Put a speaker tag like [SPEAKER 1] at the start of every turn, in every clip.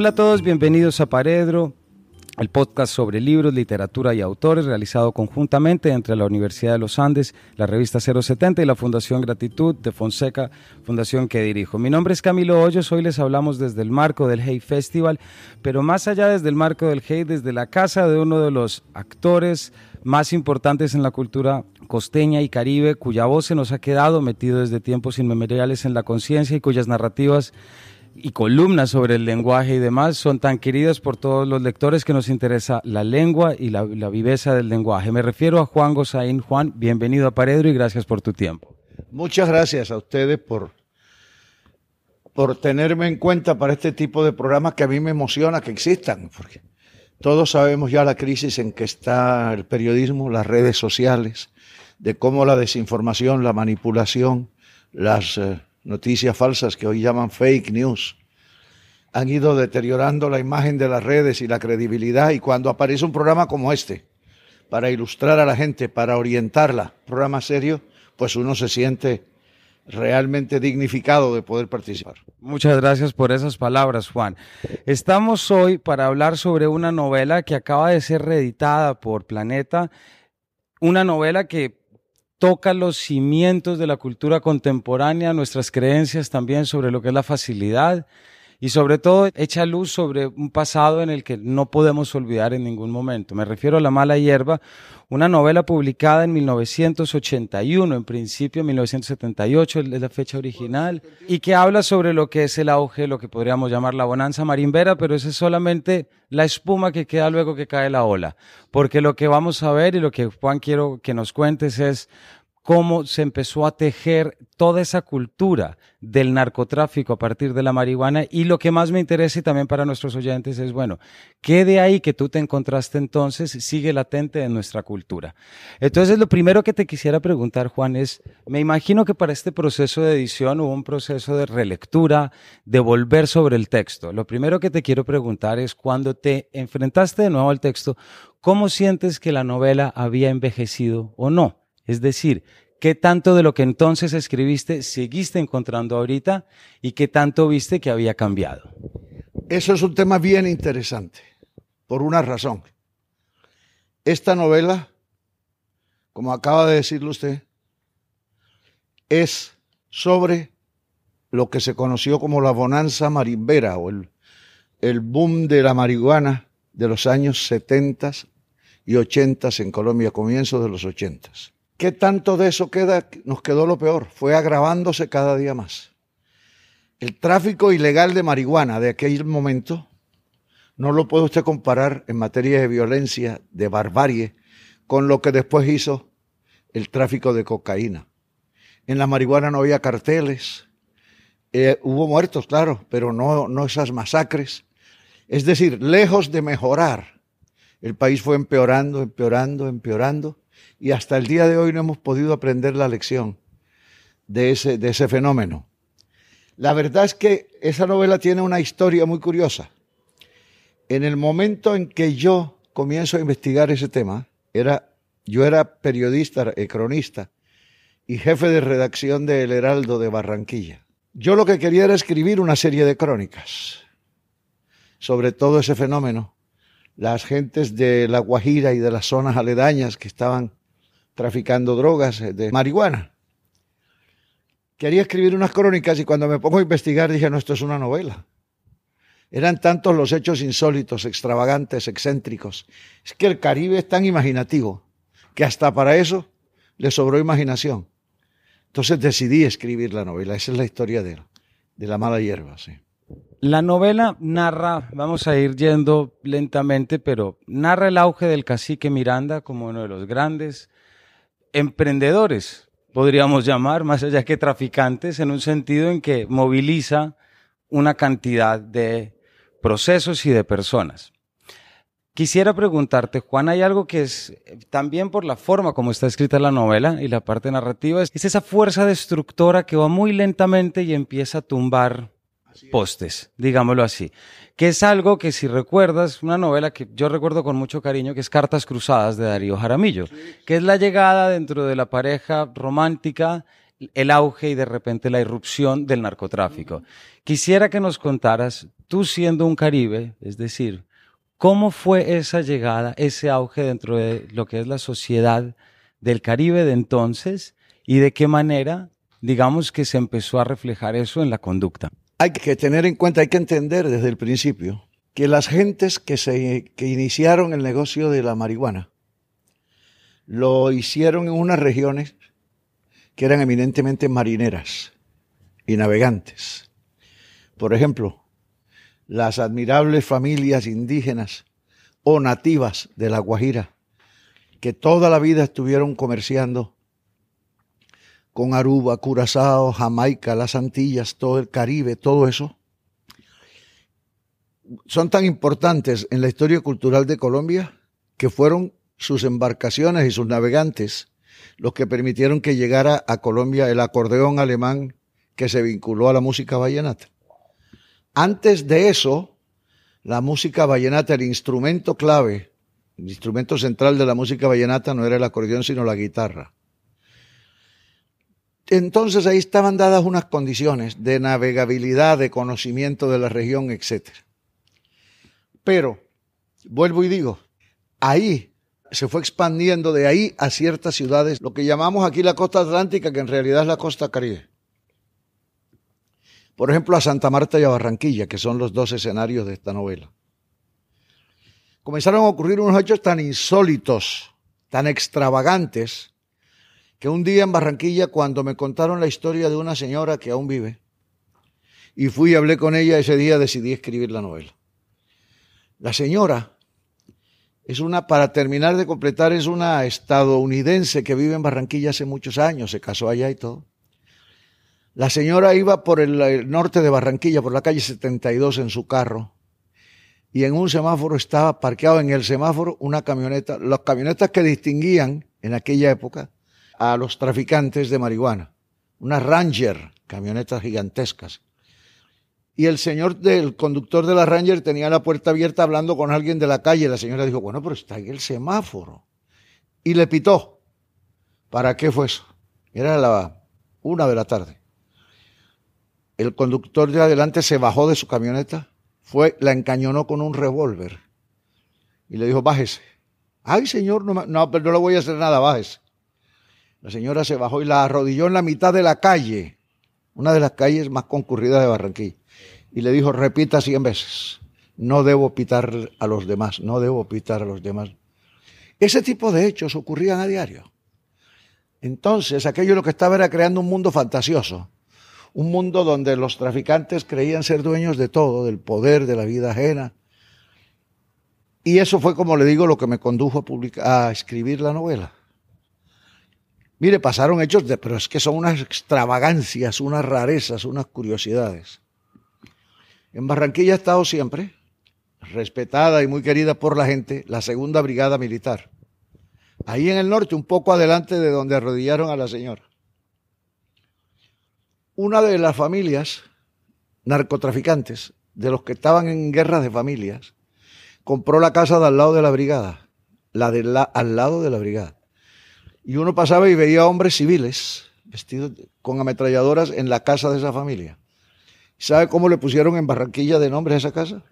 [SPEAKER 1] Hola a todos, bienvenidos a Paredro, el podcast sobre libros, literatura y autores realizado conjuntamente entre la Universidad de los Andes, la revista 070 y la Fundación Gratitud de Fonseca, fundación que dirijo. Mi nombre es Camilo Hoyos, hoy les hablamos desde el marco del Hey Festival, pero más allá desde el marco del Hey, desde la casa de uno de los actores más importantes en la cultura costeña y caribe, cuya voz se nos ha quedado metido desde tiempos inmemoriales en la conciencia y cuyas narrativas y columnas sobre el lenguaje y demás son tan queridas por todos los lectores que nos interesa la lengua y la, viveza del lenguaje. Me refiero a Juan Gozaín. Juan, bienvenido a Paredro y gracias por tu tiempo.
[SPEAKER 2] Muchas gracias a ustedes por, por tenerme en cuenta para este tipo de programas que a mí me emociona que existan, porque todos sabemos ya la crisis en que está el periodismo, las redes sociales, de cómo la desinformación, la manipulación, las... Eh, noticias falsas que hoy llaman fake news, han ido deteriorando la imagen de las redes y la credibilidad y cuando aparece un programa como este, para ilustrar a la gente, para orientarla, programa serio, pues uno se siente realmente dignificado de poder participar.
[SPEAKER 1] Muchas gracias por esas palabras, Juan. Estamos hoy para hablar sobre una novela que acaba de ser reeditada por Planeta, una novela que toca los cimientos de la cultura contemporánea, nuestras creencias también sobre lo que es la facilidad y sobre todo echa luz sobre un pasado en el que no podemos olvidar en ningún momento. Me refiero a La mala hierba, una novela publicada en 1981, en principio 1978 es la fecha original, y que habla sobre lo que es el auge, lo que podríamos llamar la bonanza marimbera, pero esa es solamente la espuma que queda luego que cae la ola, porque lo que vamos a ver y lo que Juan quiero que nos cuentes es cómo se empezó a tejer toda esa cultura del narcotráfico a partir de la marihuana y lo que más me interesa y también para nuestros oyentes es, bueno, ¿qué de ahí que tú te encontraste entonces sigue latente en nuestra cultura? Entonces, lo primero que te quisiera preguntar, Juan, es, me imagino que para este proceso de edición hubo un proceso de relectura, de volver sobre el texto. Lo primero que te quiero preguntar es, cuando te enfrentaste de nuevo al texto, ¿cómo sientes que la novela había envejecido o no? Es decir, ¿qué tanto de lo que entonces escribiste seguiste encontrando ahorita y qué tanto viste que había cambiado?
[SPEAKER 2] Eso es un tema bien interesante, por una razón. Esta novela, como acaba de decirlo usted, es sobre lo que se conoció como la bonanza marimbera o el, boom de la marihuana de los años 70 y 80 en Colombia, comienzos de los 80. ¿Qué tanto de eso queda? Nos quedó lo peor, fue agravándose cada día más. El tráfico ilegal de marihuana de aquel momento no lo puede usted comparar en materia de violencia, de barbarie, con lo que después hizo el tráfico de cocaína. En la marihuana no había carteles, eh, hubo muertos, claro, pero no, no esas masacres. Es decir, lejos de mejorar, el país fue empeorando, empeorando, empeorando y hasta el día de hoy no hemos podido aprender la lección de ese, de ese fenómeno. La verdad es que esa novela tiene una historia muy curiosa. En el momento en que yo comienzo a investigar ese tema, era, yo era periodista, eh, cronista y jefe de redacción de El Heraldo de Barranquilla. Yo lo que quería era escribir una serie de crónicas sobre todo ese fenómeno. Las gentes de La Guajira y de las zonas aledañas que estaban traficando drogas eh, de marihuana. Quería escribir unas crónicas y cuando me pongo a investigar dije, no, esto es una novela. Eran tantos los hechos insólitos, extravagantes, excéntricos. Es que el Caribe es tan imaginativo que hasta para eso le sobró imaginación. Entonces decidí escribir la novela. Esa es la historia de, de la mala hierba. Sí.
[SPEAKER 1] La novela narra, vamos a ir yendo lentamente, pero narra el auge del cacique Miranda como uno de los grandes emprendedores, podríamos llamar, más allá que traficantes, en un sentido en que moviliza una cantidad de procesos y de personas. Quisiera preguntarte, Juan, hay algo que es también por la forma como está escrita la novela y la parte narrativa, es esa fuerza destructora que va muy lentamente y empieza a tumbar postes, digámoslo así que es algo que si recuerdas, una novela que yo recuerdo con mucho cariño, que es Cartas Cruzadas de Darío Jaramillo, que es la llegada dentro de la pareja romántica el auge y de repente la irrupción del narcotráfico. Quisiera que nos contaras, tú siendo un caribe, es decir, ¿cómo fue esa llegada, ese auge dentro de lo que es la sociedad del Caribe de entonces y de qué manera, digamos, que se empezó a reflejar eso en la conducta?
[SPEAKER 2] Hay que tener en cuenta, hay que entender desde el principio que las gentes que, se, que iniciaron el negocio de la marihuana lo hicieron en unas regiones que eran eminentemente marineras y navegantes. Por ejemplo, las admirables familias indígenas o nativas de la Guajira, que toda la vida estuvieron comerciando con Aruba, Curazao, Jamaica, las Antillas, todo el Caribe, todo eso, son tan importantes en la historia cultural de Colombia que fueron sus embarcaciones y sus navegantes los que permitieron que llegara a Colombia el acordeón alemán que se vinculó a la música vallenata. Antes de eso, la música vallenata, el instrumento clave, el instrumento central de la música vallenata no era el acordeón, sino la guitarra. Entonces ahí estaban dadas unas condiciones de navegabilidad, de conocimiento de la región, etc. Pero, vuelvo y digo, ahí se fue expandiendo de ahí a ciertas ciudades, lo que llamamos aquí la costa atlántica, que en realidad es la costa caribe. Por ejemplo, a Santa Marta y a Barranquilla, que son los dos escenarios de esta novela. Comenzaron a ocurrir unos hechos tan insólitos, tan extravagantes, que un día en Barranquilla, cuando me contaron la historia de una señora que aún vive, y fui y hablé con ella ese día, decidí escribir la novela. La señora es una, para terminar de completar, es una estadounidense que vive en Barranquilla hace muchos años, se casó allá y todo. La señora iba por el, norte de Barranquilla, por la calle 72 en su carro, y en un semáforo estaba parqueado en el semáforo una camioneta, las camionetas que distinguían en aquella época a los traficantes de marihuana, una Ranger, camionetas gigantescas y el señor del conductor de la Ranger tenía la puerta abierta hablando con alguien de la calle. La señora dijo, bueno, pero está ahí el semáforo. Y le pitó. ¿Para qué fue eso? Era la una de la tarde. El conductor de adelante se bajó de su camioneta, fue, la encañonó con un revólver y le dijo, bájese. Ay, señor, no, no, no le voy a hacer nada, bájese. La señora se bajó y la arrodilló en la mitad de la calle, una de las calles más concurridas de Barranquilla y le dijo, repita cien veces, no debo pitar a los demás, no debo pitar a los demás. Ese tipo de hechos ocurrían a diario. Entonces, aquello lo que estaba era creando un mundo fantasioso, un mundo donde los traficantes creían ser dueños de todo, del poder, de la vida ajena. Y eso fue, como le digo, lo que me condujo a, publicar, a escribir la novela. Mire, pasaron hechos, de, pero es que son unas extravagancias, unas rarezas, unas curiosidades. En Barranquilla ha estado siempre, respetada y muy querida por la gente, la segunda brigada militar. Ahí en el norte, un poco adelante de donde arrodillaron a la señora. Una de las familias narcotraficantes, de los que estaban en guerras de familias, compró la casa de al lado de la brigada, la de la, al lado de la brigada. Y uno pasaba y veía hombres civiles vestidos con ametralladoras en la casa de esa familia. ¿Sabe cómo le pusieron en Barranquilla de nombre a esa casa?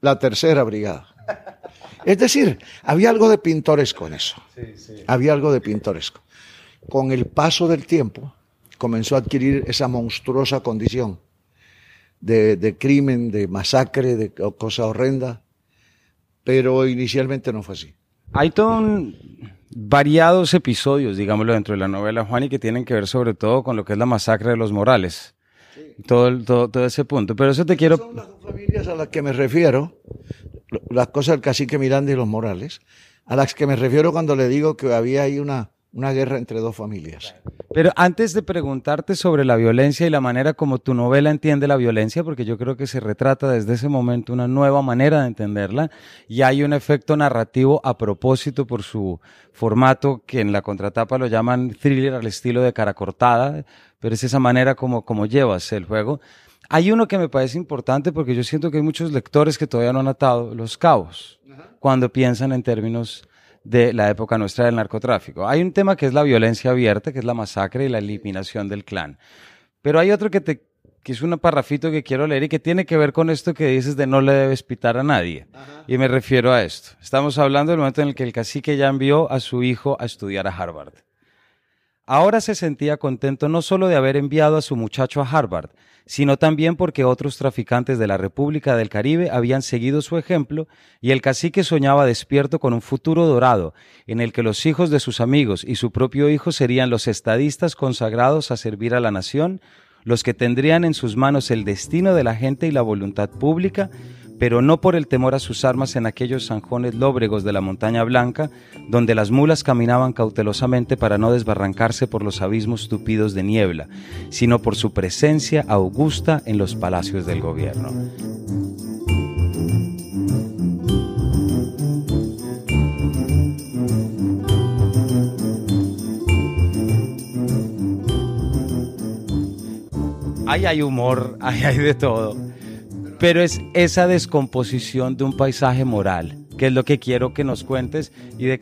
[SPEAKER 2] La tercera brigada. Es decir, había algo de pintoresco en eso. Había algo de pintoresco. Con el paso del tiempo comenzó a adquirir esa monstruosa condición de, crimen, de masacre, de cosa horrenda, pero inicialmente no fue así.
[SPEAKER 1] Hay todos variados episodios, digámoslo, dentro de la novela, Juan, y que tienen que ver sobre todo con lo que es la masacre de los Morales todo, todo, todo, ese punto. Pero eso te quiero...
[SPEAKER 2] Son las dos familias a las que me refiero, las cosas del cacique Miranda y los Morales, a las que me refiero cuando le digo que había ahí una, una guerra entre dos familias.
[SPEAKER 1] Pero antes de preguntarte sobre la violencia y la manera como tu novela entiende la violencia, porque yo creo que se retrata desde ese momento una nueva manera de entenderla y hay un efecto narrativo a propósito por su formato que en la contratapa lo llaman thriller al estilo de cara cortada, pero es esa manera como, como llevas el juego. Hay uno que me parece importante porque yo siento que hay muchos lectores que todavía no han atado los cabos cuando piensan en términos de la época nuestra del narcotráfico. Hay un tema que es la violencia abierta, que es la masacre y la eliminación del clan. Pero hay otro que, te, que es un parrafito que quiero leer y que tiene que ver con esto que dices de no le debes pitar a nadie. Y me refiero a esto. Estamos hablando del momento en el que el cacique ya envió a su hijo a estudiar a Harvard. Ahora se sentía contento no solo de haber enviado a su muchacho a Harvard, sino también porque otros traficantes de la República del Caribe habían seguido su ejemplo y el cacique soñaba despierto con un futuro dorado, en el que los hijos de sus amigos y su propio hijo serían los estadistas consagrados a servir a la nación, los que tendrían en sus manos el destino de la gente y la voluntad pública, pero no por el temor a sus armas en aquellos zanjones lóbregos de la montaña blanca, donde las mulas caminaban cautelosamente para no desbarrancarse por los abismos tupidos de niebla, sino por su presencia augusta en los palacios del gobierno. Ahí hay humor, ahí hay de todo pero es esa descomposición de un paisaje moral, que es lo que quiero que nos cuentes. Y de,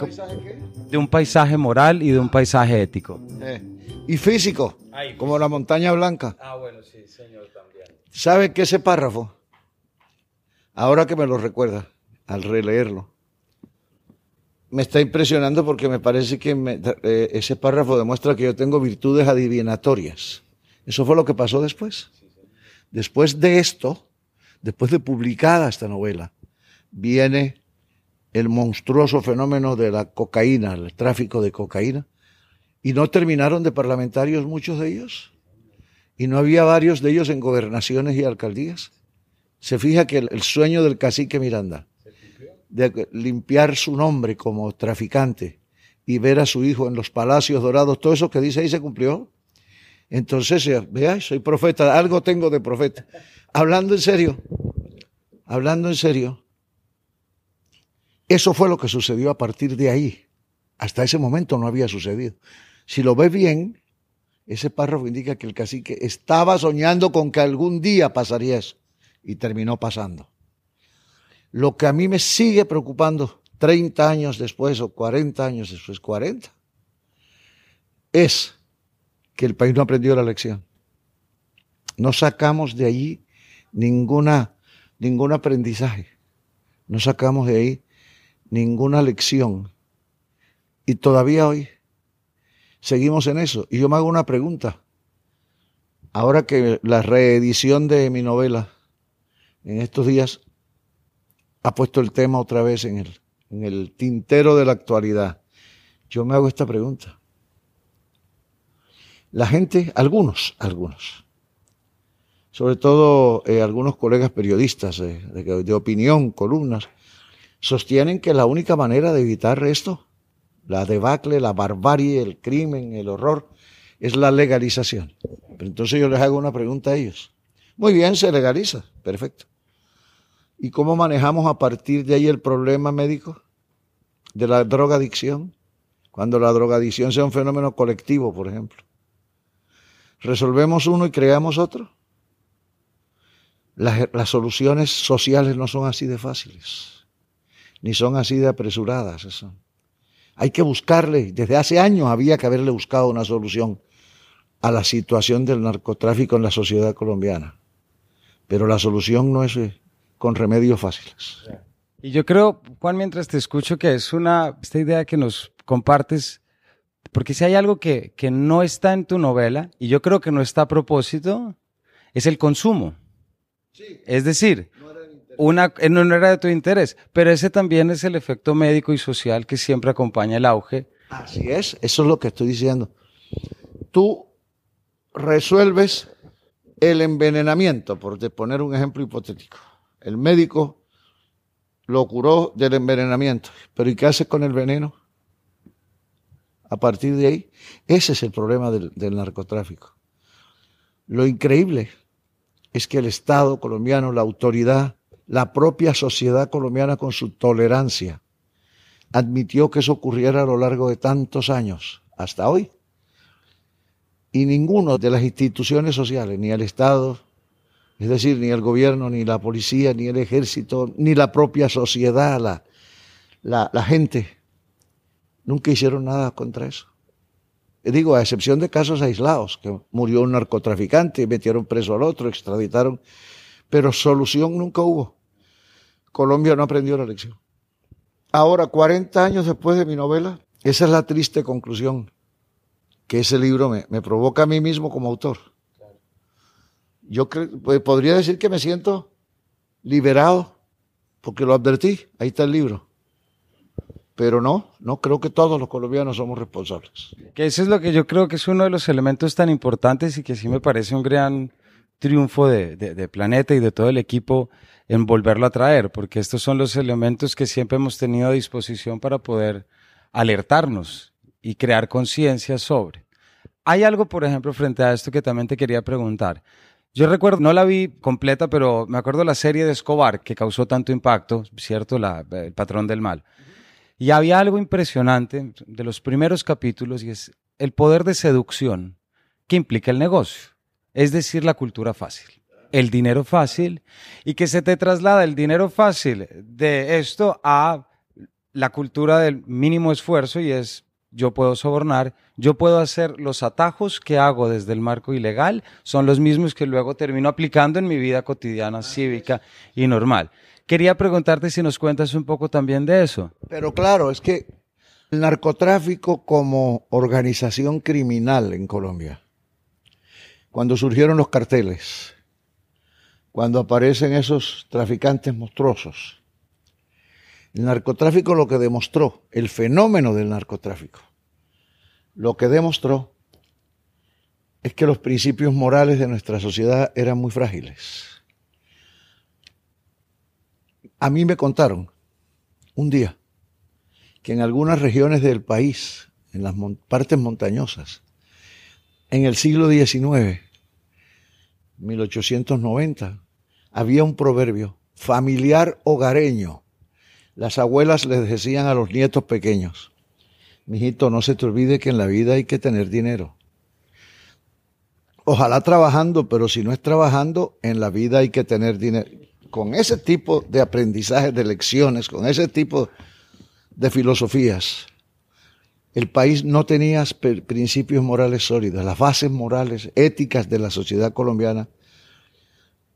[SPEAKER 1] de un paisaje moral y de un paisaje ético.
[SPEAKER 2] Eh, y físico, como la montaña blanca.
[SPEAKER 1] Ah, bueno, sí, señor, también.
[SPEAKER 2] ¿Sabe que ese párrafo, ahora que me lo recuerda, al releerlo, me está impresionando porque me parece que eh, ese párrafo demuestra que yo tengo virtudes adivinatorias. Eso fue lo que pasó después. Después de esto, después de publicada esta novela, viene el monstruoso fenómeno de la cocaína, el tráfico de cocaína, y no terminaron de parlamentarios muchos de ellos, y no había varios de ellos en gobernaciones y alcaldías. Se fija que el, sueño del cacique Miranda, de limpiar su nombre como traficante y ver a su hijo en los palacios dorados, todo eso que dice ahí se cumplió. Entonces, vea, soy profeta, algo tengo de profeta. Hablando en serio, hablando en serio, eso fue lo que sucedió a partir de ahí. Hasta ese momento no había sucedido. Si lo ve bien, ese párrafo indica que el cacique estaba soñando con que algún día pasaría eso y terminó pasando. Lo que a mí me sigue preocupando 30 años después o 40 años después, 40, es que el país no aprendió la lección. No sacamos de allí ninguna, ningún aprendizaje. No sacamos de ahí ninguna lección. Y todavía hoy seguimos en eso. Y yo me hago una pregunta. Ahora que la reedición de mi novela en estos días ha puesto el tema otra vez en el, en el tintero de la actualidad, yo me hago esta pregunta. La gente, algunos, algunos, sobre todo eh, algunos colegas periodistas eh, de, opinión, columnas, sostienen que la única manera de evitar esto, la debacle, la barbarie, el crimen, el horror, es la legalización. Pero entonces yo les hago una pregunta a ellos. Muy bien, se legaliza, perfecto. ¿Y cómo manejamos a partir de ahí el problema médico de la drogadicción? Cuando la drogadicción sea un fenómeno colectivo, por ejemplo. ¿Resolvemos uno y creamos otro? Las, soluciones sociales no son así de fáciles, ni son así de apresuradas. Eso. Hay que buscarle, desde hace años había que haberle buscado una solución a la situación del narcotráfico en la sociedad colombiana. Pero la solución no es eh, con remedios fáciles.
[SPEAKER 1] Y yo creo, Juan, mientras te escucho, que es una, esta idea que nos compartes, porque si hay algo que, que no está en tu novela, y yo creo que no está a propósito, es el consumo. Es decir, una, eh, no, era de tu interés, pero ese también es el efecto médico y social que siempre acompaña el auge.
[SPEAKER 2] Así es, eso es lo que estoy diciendo. Tú resuelves el envenenamiento, por poner un ejemplo hipotético. El médico lo curó del envenenamiento, pero ¿y qué hace con el veneno? A partir de ahí, ese es el problema del, del narcotráfico. Lo increíble es que el Estado colombiano, la autoridad, la propia sociedad colombiana con su tolerancia, admitió que eso ocurriera a lo largo de tantos años, hasta hoy. Y ninguno de las instituciones sociales, ni el Estado, es decir, ni el gobierno, ni la policía, ni el ejército, ni la propia sociedad, la, la, gente, Nunca hicieron nada contra eso. Digo, a excepción de casos aislados, que murió un narcotraficante, metieron preso al otro, extraditaron, pero solución nunca hubo. Colombia no aprendió la lección. Ahora, 40 años después de mi novela, esa es la triste conclusión que ese libro me, provoca a mí mismo como autor. Yo pues, podría decir que me siento liberado, porque lo advertí, ahí está el libro. Pero no, no creo que todos los colombianos somos responsables.
[SPEAKER 1] Que eso es lo que yo creo que es uno de los elementos tan importantes y que sí me parece un gran triunfo de, de, Planeta y de todo el equipo en volverlo a traer, porque estos son los elementos que siempre hemos tenido a disposición para poder alertarnos y crear conciencia sobre. Hay algo, por ejemplo, frente a esto que también te quería preguntar. Yo recuerdo, no la vi completa, pero me acuerdo la serie de Escobar que causó tanto impacto, ¿cierto? La, el patrón del mal. Y había algo impresionante de los primeros capítulos y es el poder de seducción que implica el negocio, es decir, la cultura fácil, el dinero fácil y que se te traslada el dinero fácil de esto a la cultura del mínimo esfuerzo y es yo puedo sobornar, yo puedo hacer los atajos que hago desde el marco ilegal, son los mismos que luego termino aplicando en mi vida cotidiana, cívica y normal. Quería preguntarte si nos cuentas un poco también de eso.
[SPEAKER 2] Pero claro, es que el narcotráfico como organización criminal en Colombia, cuando surgieron los carteles, cuando aparecen esos traficantes monstruosos, el narcotráfico lo que demostró, el fenómeno del narcotráfico, lo que demostró es que los principios morales de nuestra sociedad eran muy frágiles. A mí me contaron un día que en algunas regiones del país, en las partes montañosas, en el siglo XIX, 1890, había un proverbio familiar hogareño. Las abuelas les decían a los nietos pequeños, mijito, no se te olvide que en la vida hay que tener dinero. Ojalá trabajando, pero si no es trabajando, en la vida hay que tener dinero con ese tipo de aprendizaje, de lecciones, con ese tipo de filosofías, el país no tenía principios morales sólidos, las bases morales, éticas de la sociedad colombiana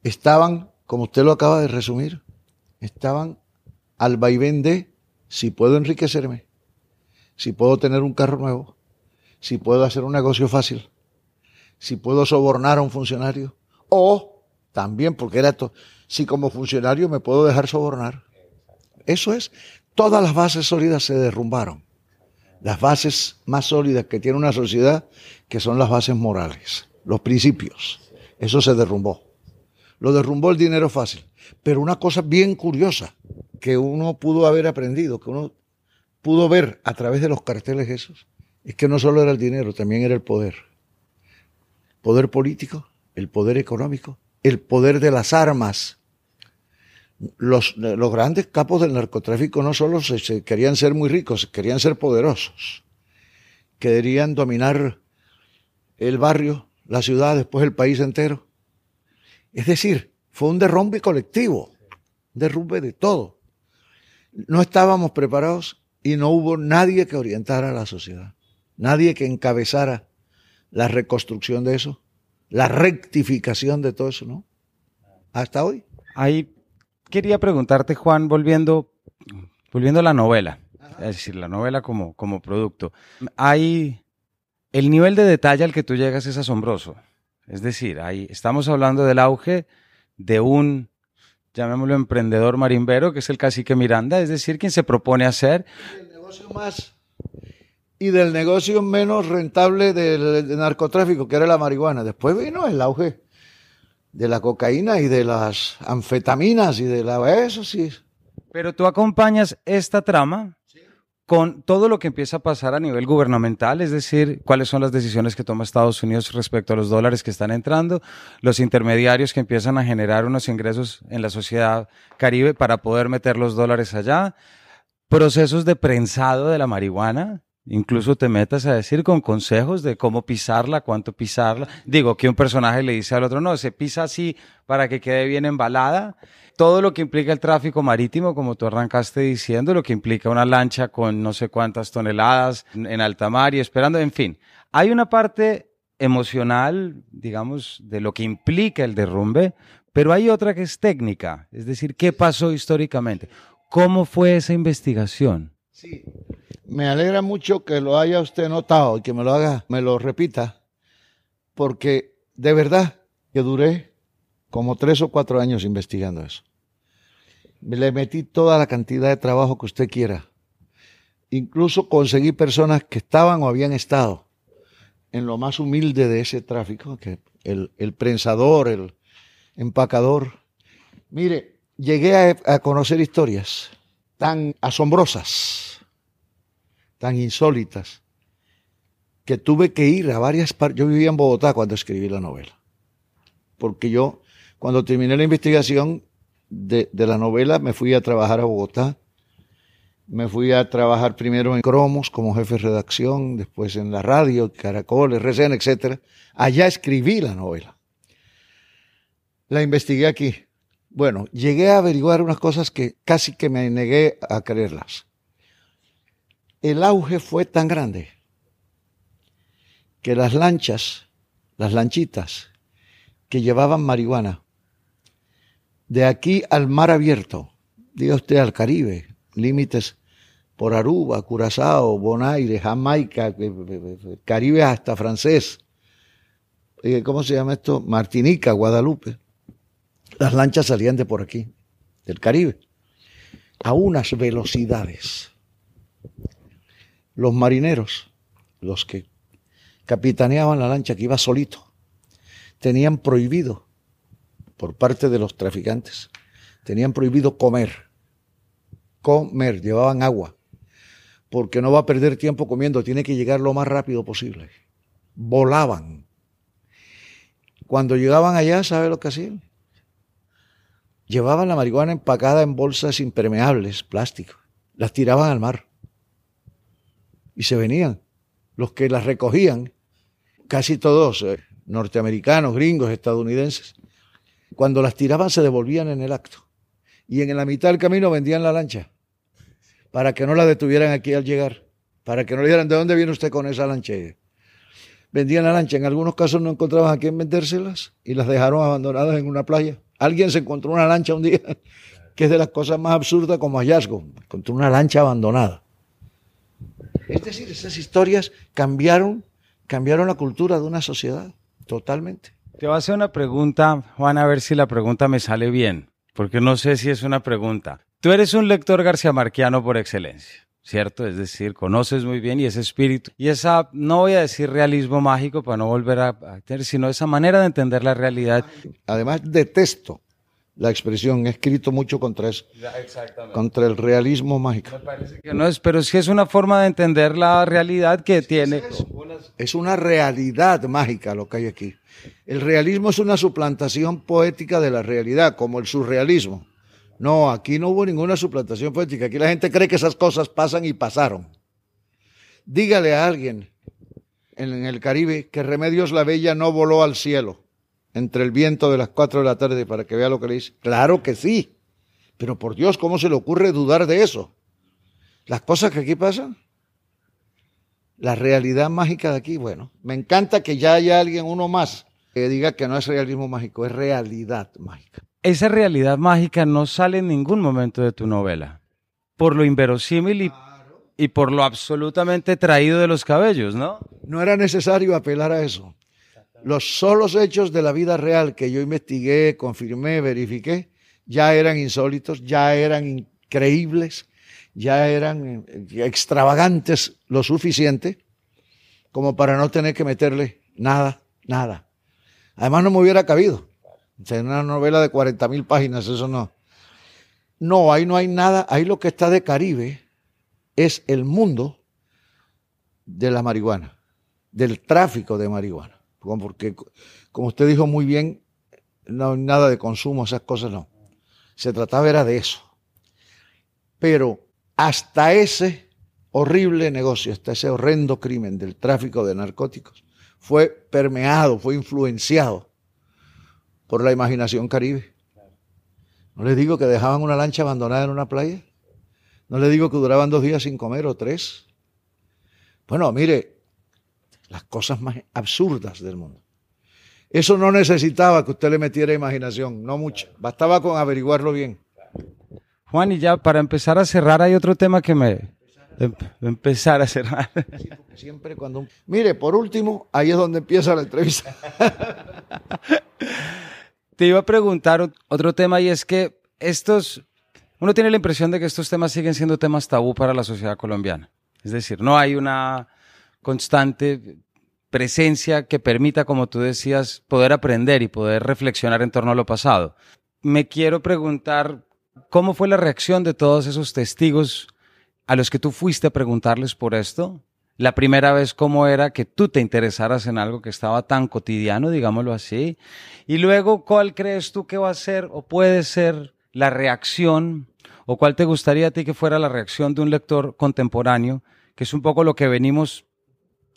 [SPEAKER 2] estaban, como usted lo acaba de resumir, estaban al vaivén de si puedo enriquecerme, si puedo tener un carro nuevo, si puedo hacer un negocio fácil, si puedo sobornar a un funcionario, o también, porque era esto, si como funcionario me puedo dejar sobornar. Eso es, todas las bases sólidas se derrumbaron. Las bases más sólidas que tiene una sociedad, que son las bases morales, los principios. Eso se derrumbó. Lo derrumbó el dinero fácil. Pero una cosa bien curiosa que uno pudo haber aprendido, que uno pudo ver a través de los carteles esos, es que no solo era el dinero, también era el poder. Poder político, el poder económico, el poder de las armas, los, los grandes capos del narcotráfico no solo se, querían ser muy ricos, querían ser poderosos. Querían dominar el barrio, la ciudad, después el país entero. Es decir, fue un derrumbe colectivo, derrumbe de todo. No estábamos preparados y no hubo nadie que orientara a la sociedad, nadie que encabezara la reconstrucción de eso, la rectificación de todo eso, ¿no? Hasta hoy.
[SPEAKER 1] Hay quería preguntarte, Juan, volviendo, volviendo a la novela, es decir, la novela como, como producto. Hay el nivel de detalle al que tú llegas es asombroso. Es decir, ahí estamos hablando del auge de un, llamémoslo emprendedor marimbero, que es el cacique Miranda, es decir, quien se propone hacer.
[SPEAKER 2] el negocio más y del negocio menos rentable del, del narcotráfico, que era la marihuana. Después vino el auge de la cocaína y de las anfetaminas y de la... Eso sí.
[SPEAKER 1] Pero tú acompañas esta trama con todo lo que empieza a pasar a nivel gubernamental, es decir, cuáles son las decisiones que toma Estados Unidos respecto a los dólares que están entrando, los intermediarios que empiezan a generar unos ingresos en la sociedad caribe para poder meter los dólares allá, procesos de prensado de la marihuana, incluso te metas a decir con consejos de cómo pisarla, cuánto pisarla. Digo, que un personaje le dice al otro, no, se pisa así para que quede bien embalada. Todo lo que implica el tráfico marítimo, como tú arrancaste diciendo, lo que implica una lancha con no sé cuántas toneladas en alta mar y esperando, en fin. Hay una parte emocional, digamos, de lo que implica el derrumbe, pero hay otra que es técnica, es decir, ¿qué pasó históricamente? ¿Cómo fue esa investigación?
[SPEAKER 2] Sí, me alegra mucho que lo haya usted notado y que me lo haga, me lo repita, porque de verdad que duré como tres o cuatro años investigando eso. Le metí toda la cantidad de trabajo que usted quiera. Incluso conseguí personas que estaban o habían estado en lo más humilde de ese tráfico, que el, el prensador, el, empacador. Mire, llegué a, conocer historias tan asombrosas, tan insólitas, que tuve que ir a varias partes. Yo vivía en Bogotá cuando escribí la novela, porque yo, cuando terminé la investigación de, la novela, me fui a trabajar a Bogotá. Me fui a trabajar primero en Cromos como jefe de redacción, después en la radio, Caracol, RCN, etc. Allá escribí la novela la investigué aquí. Bueno, llegué a averiguar unas cosas que casi que me negué a creerlas. El auge fue tan grande que las lanchas, las lanchitas que llevaban marihuana, de aquí al mar abierto, diga usted al Caribe, límites por Aruba, Curazao, Bonaire, Jamaica, eh, eh, eh, Caribe hasta francés, ¿cómo se llama esto? Martinica, Guadalupe las lanchas salían de por aquí, del Caribe, a unas velocidades. Los marineros, los que capitaneaban la lancha que iba solito, tenían prohibido, por parte de los traficantes, tenían prohibido comer. Comer, llevaban agua, porque no va a perder tiempo comiendo, tiene que llegar lo más rápido posible. Volaban. Cuando llegaban allá, ¿sabe lo que hacían? llevaban la marihuana empacada en bolsas impermeables, plástico, las tiraban al mar y se venían. Los que las recogían, casi todos eh, norteamericanos, gringos, estadounidenses, cuando las tiraban se devolvían en el acto y en la mitad del camino vendían la lancha para que no la detuvieran aquí al llegar, para que no le dijeran de dónde viene usted con esa lancha. Vendían la lancha, en algunos casos no encontraban a quién vendérselas y las dejaron abandonadas en una playa Alguien se encontró una lancha un día, que es de las cosas más absurdas como hallazgo. Encontró una lancha abandonada. Es decir, esas historias cambiaron, cambiaron la cultura de una sociedad totalmente.
[SPEAKER 1] Te voy a hacer una pregunta, Juan, a ver si la pregunta me sale bien, porque no sé si es una pregunta. Tú eres un lector García Marquiano por excelencia. ¿cierto? Es decir, conoces muy bien y ese espíritu y esa, no voy a decir realismo mágico para no volver a, tener, sino esa manera de entender la realidad.
[SPEAKER 2] Además, detesto la expresión, he escrito mucho contra eso, contra el realismo mágico.
[SPEAKER 1] Me parece que no es, pero sí es una forma de entender la realidad que tiene.
[SPEAKER 2] es una realidad mágica lo que hay aquí. El realismo es una suplantación poética de la realidad, como el surrealismo. No, aquí no hubo ninguna suplantación poética. Aquí la gente cree que esas cosas pasan y pasaron. Dígale a alguien en el Caribe que Remedios la Bella no voló al cielo entre el viento de las cuatro de la tarde para que vea lo que le dice. Claro que sí. Pero por Dios, ¿cómo se le ocurre dudar de eso? Las cosas que aquí pasan. La realidad mágica de aquí, bueno, me encanta que ya haya alguien, uno más, que diga que no es realismo mágico, es realidad mágica
[SPEAKER 1] esa realidad mágica no sale en ningún momento de tu novela, por lo inverosímil y, por lo absolutamente traído de los cabellos, ¿no?
[SPEAKER 2] No era necesario apelar a eso. Los solos hechos de la vida real que yo investigué, confirmé, verifiqué, ya eran insólitos, ya eran increíbles, ya eran eh, extravagantes lo suficiente como para no tener que meterle nada, nada. Además no me hubiera cabido una novela de 40 mil páginas, eso no. No, ahí no hay nada. Ahí lo que está de Caribe es el mundo de la marihuana, del tráfico de marihuana. Porque, como usted dijo muy bien, no hay nada de consumo, esas cosas no. Se trataba era de eso. Pero hasta ese horrible negocio, hasta ese horrendo crimen del tráfico de narcóticos, fue permeado, fue influenciado por la imaginación caribe. No les digo que dejaban una lancha abandonada en una playa. No les digo que duraban dos días sin comer o tres. Bueno, mire, las cosas más absurdas del mundo. Eso no necesitaba que usted le metiera imaginación, no mucha. Bastaba con averiguarlo bien.
[SPEAKER 1] Juan, y ya para empezar a cerrar, hay otro tema que me... Em, empezar a cerrar.
[SPEAKER 2] siempre cuando... Mire, por último, ahí es donde empieza la entrevista.
[SPEAKER 1] Te iba a preguntar otro tema y es que estos... Uno tiene la impresión de que estos temas siguen siendo temas tabú para la sociedad colombiana. Es decir, no hay una constante presencia que permita, como tú decías, poder aprender y poder reflexionar en torno a lo pasado. Me quiero preguntar ¿Cómo fue la reacción de todos esos testigos a los que tú fuiste a preguntarles por esto? La primera vez, ¿cómo era que tú te interesaras en algo que estaba tan cotidiano, digámoslo así? Y luego, ¿cuál crees tú que va a ser o puede ser la reacción o cuál te gustaría a ti que fuera la reacción de un lector contemporáneo, que es un poco lo que venimos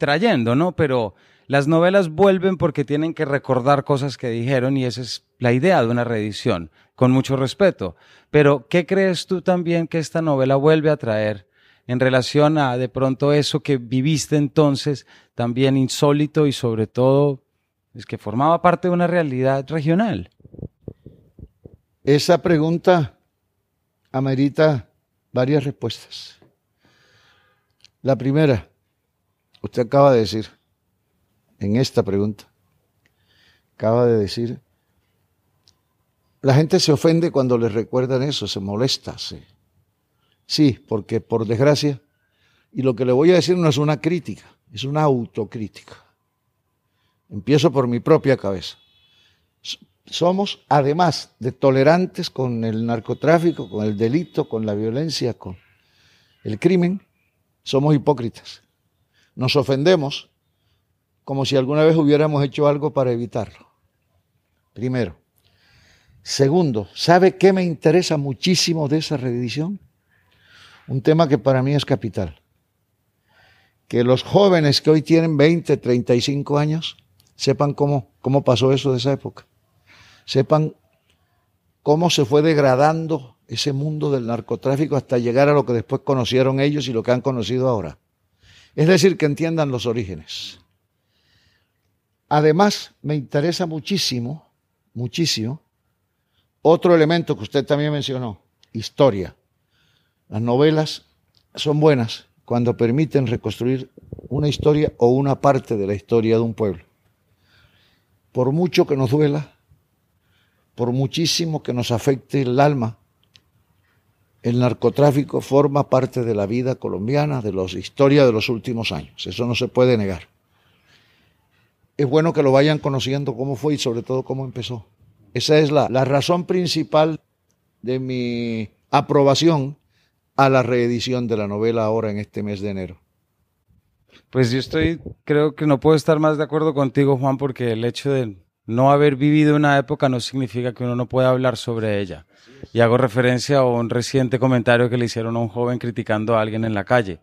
[SPEAKER 1] trayendo, ¿no? Pero las novelas vuelven porque tienen que recordar cosas que dijeron y esa es la idea de una reedición, con mucho respeto. Pero, ¿qué crees tú también que esta novela vuelve a traer en relación a de pronto eso que viviste entonces, también insólito y sobre todo es que formaba parte de una realidad regional?
[SPEAKER 2] Esa pregunta amerita varias respuestas. La primera, usted acaba de decir, en esta pregunta. Acaba de decir, la gente se ofende cuando le recuerdan eso, se molesta. Sí. sí, porque por desgracia, y lo que le voy a decir no es una crítica, es una autocrítica. Empiezo por mi propia cabeza. Somos, además de tolerantes con el narcotráfico, con el delito, con la violencia, con el crimen, somos hipócritas. Nos ofendemos como si alguna vez hubiéramos hecho algo para evitarlo. Primero. Segundo, ¿sabe qué me interesa muchísimo de esa reedición? Un tema que para mí es capital. Que los jóvenes que hoy tienen 20, 35 años sepan cómo, cómo pasó eso de esa época. Sepan cómo se fue degradando ese mundo del narcotráfico hasta llegar a lo que después conocieron ellos y lo que han conocido ahora. Es decir, que entiendan los orígenes. Además, me interesa muchísimo, muchísimo, otro elemento que usted también mencionó, historia. Las novelas son buenas cuando permiten reconstruir una historia o una parte de la historia de un pueblo. Por mucho que nos duela, por muchísimo que nos afecte el alma, el narcotráfico forma parte de la vida colombiana, de la historia de los últimos años. Eso no se puede negar es bueno que lo vayan conociendo cómo fue y sobre todo cómo empezó. Esa es la, la razón principal de mi aprobación a la reedición de la novela ahora en este mes de enero.
[SPEAKER 1] Pues yo estoy, creo que no puedo estar más de acuerdo contigo, Juan, porque el hecho de no haber vivido una época no significa que uno no pueda hablar sobre ella. Y hago referencia a un reciente comentario que le hicieron a un joven criticando a alguien en la calle,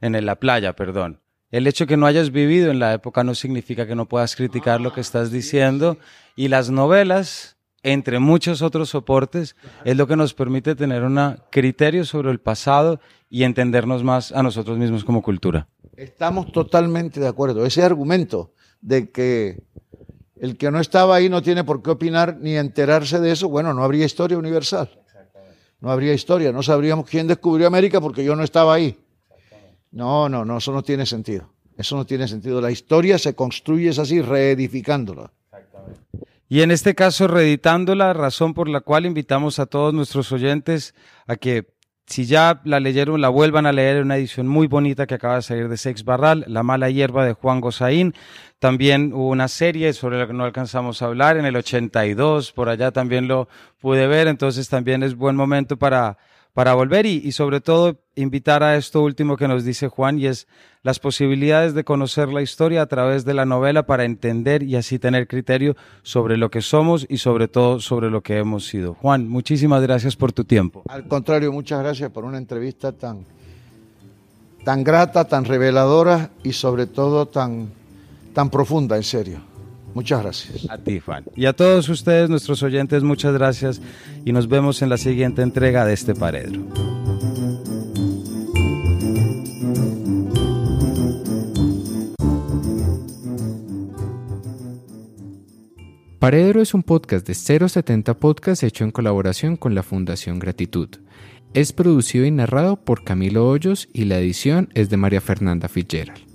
[SPEAKER 1] en la playa, perdón. El hecho de que no hayas vivido en la época no significa que no puedas criticar lo que estás diciendo. Y las novelas, entre muchos otros soportes, es lo que nos permite tener un criterio sobre el pasado y entendernos más a nosotros mismos como cultura.
[SPEAKER 2] Estamos totalmente de acuerdo. Ese argumento de que el que no estaba ahí no tiene por qué opinar ni enterarse de eso, bueno, no habría historia universal. No habría historia, no sabríamos quién descubrió América porque yo no estaba ahí. No, no, no, eso no tiene sentido. Eso no tiene sentido. La historia se construye es así, reedificándola.
[SPEAKER 1] Y en este caso, reeditándola, razón por la cual invitamos a todos nuestros oyentes a que si ya la leyeron, la vuelvan a leer una edición muy bonita que acaba de salir de Sex Barral, La mala hierba de Juan Gozaín. También hubo una serie sobre la que no alcanzamos a hablar en el 82, por allá también lo pude ver, entonces también es buen momento para para volver y, sobre todo invitar a esto último que nos dice Juan y es las posibilidades de conocer la historia a través de la novela para entender y así tener criterio sobre lo que somos y sobre todo sobre lo que hemos sido. Juan, muchísimas gracias por tu tiempo.
[SPEAKER 2] Al contrario, muchas gracias por una entrevista tan tan grata, tan reveladora y sobre todo tan, tan profunda, en serio. Muchas gracias.
[SPEAKER 1] A ti, Juan. Y a todos ustedes, nuestros oyentes, muchas gracias y nos vemos en la siguiente entrega de este Paredro.
[SPEAKER 3] Paredro es un podcast de 070 Podcast hecho en colaboración con la Fundación Gratitud. Es producido y narrado por Camilo Hoyos y la edición es de María Fernanda Fitzgerald.